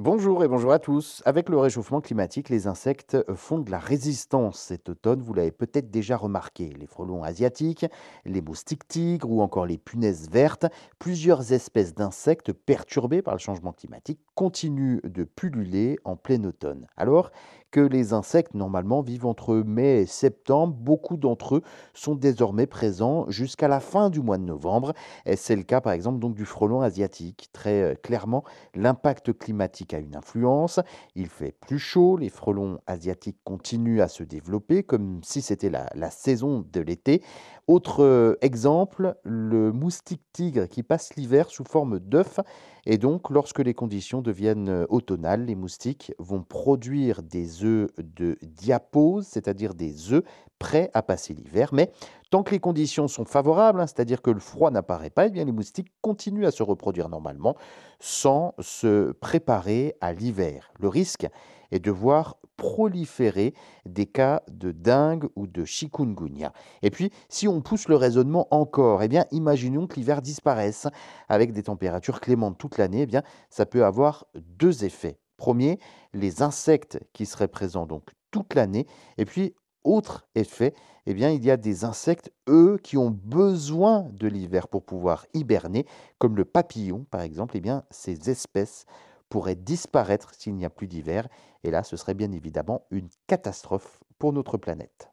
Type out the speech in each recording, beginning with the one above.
Bonjour et bonjour à tous. Avec le réchauffement climatique, les insectes font de la résistance cet automne. Vous l'avez peut-être déjà remarqué. Les frelons asiatiques, les moustiques tigres ou encore les punaises vertes, plusieurs espèces d'insectes perturbés par le changement climatique continuent de pulluler en plein automne. Alors que les insectes normalement vivent entre mai et septembre, beaucoup d'entre eux sont désormais présents jusqu'à la fin du mois de novembre. C'est le cas par exemple donc du frelon asiatique. Très euh, clairement, l'impact climatique a une influence. Il fait plus chaud, les frelons asiatiques continuent à se développer comme si c'était la, saison de l'été. Autre euh, exemple, le moustique tigre qui passe l'hiver sous forme d'œuf. Et donc, lorsque les conditions deviennent euh, automnales, les moustiques vont produire des œufs de diapose, c'est-à-dire des œufs prêts à passer l'hiver. Mais tant que les conditions sont favorables, hein, c'est-à-dire que le froid n'apparaît pas, eh bien les moustiques continuent à se reproduire normalement sans se préparer à l'hiver. Le risque est de voir proliférer des cas de dengue ou de chikungunya. Et puis, si on pousse le raisonnement encore, eh bien, imaginons que l'hiver disparaisse avec des températures clémentes toute l'année, eh bien, ça peut avoir deux effets. Premier, les insectes qui seraient présents donc toute l'année, et puis autre effet, eh bien, il y a des insectes, eux, qui ont besoin de l'hiver pour pouvoir hiberner, comme le papillon, par exemple. Eh bien, ces espèces pourraient disparaître s'il n'y a plus d'hiver. Et là, ce serait bien évidemment une catastrophe pour notre planète.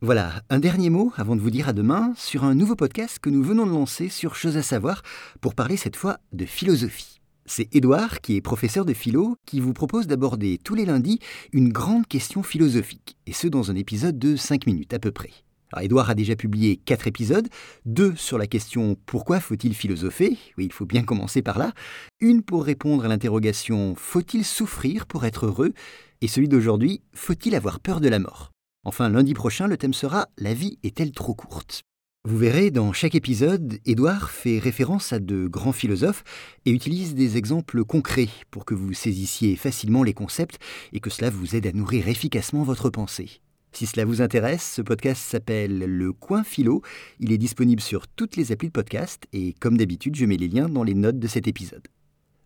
Voilà, un dernier mot avant de vous dire à demain sur un nouveau podcast que nous venons de lancer sur Choses à savoir pour parler cette fois de philosophie. C'est Édouard, qui est professeur de philo, qui vous propose d'aborder tous les lundis une grande question philosophique, et ce dans un épisode de 5 minutes à peu près. Alors, Edouard a déjà publié quatre épisodes, deux sur la question pourquoi faut-il philosopher? Oui, il faut bien commencer par là. Une pour répondre à l'interrogation faut-il souffrir pour être heureux? Et celui d'aujourd'hui, faut-il avoir peur de la mort? Enfin, lundi prochain, le thème sera La vie est-elle trop courte? Vous verrez, dans chaque épisode, Édouard fait référence à de grands philosophes et utilise des exemples concrets pour que vous saisissiez facilement les concepts et que cela vous aide à nourrir efficacement votre pensée. Si cela vous intéresse, ce podcast s'appelle Le Coin Philo. Il est disponible sur toutes les applis de podcast et comme d'habitude, je mets les liens dans les notes de cet épisode.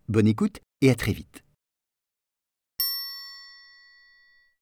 Bonne écoute et à très vite.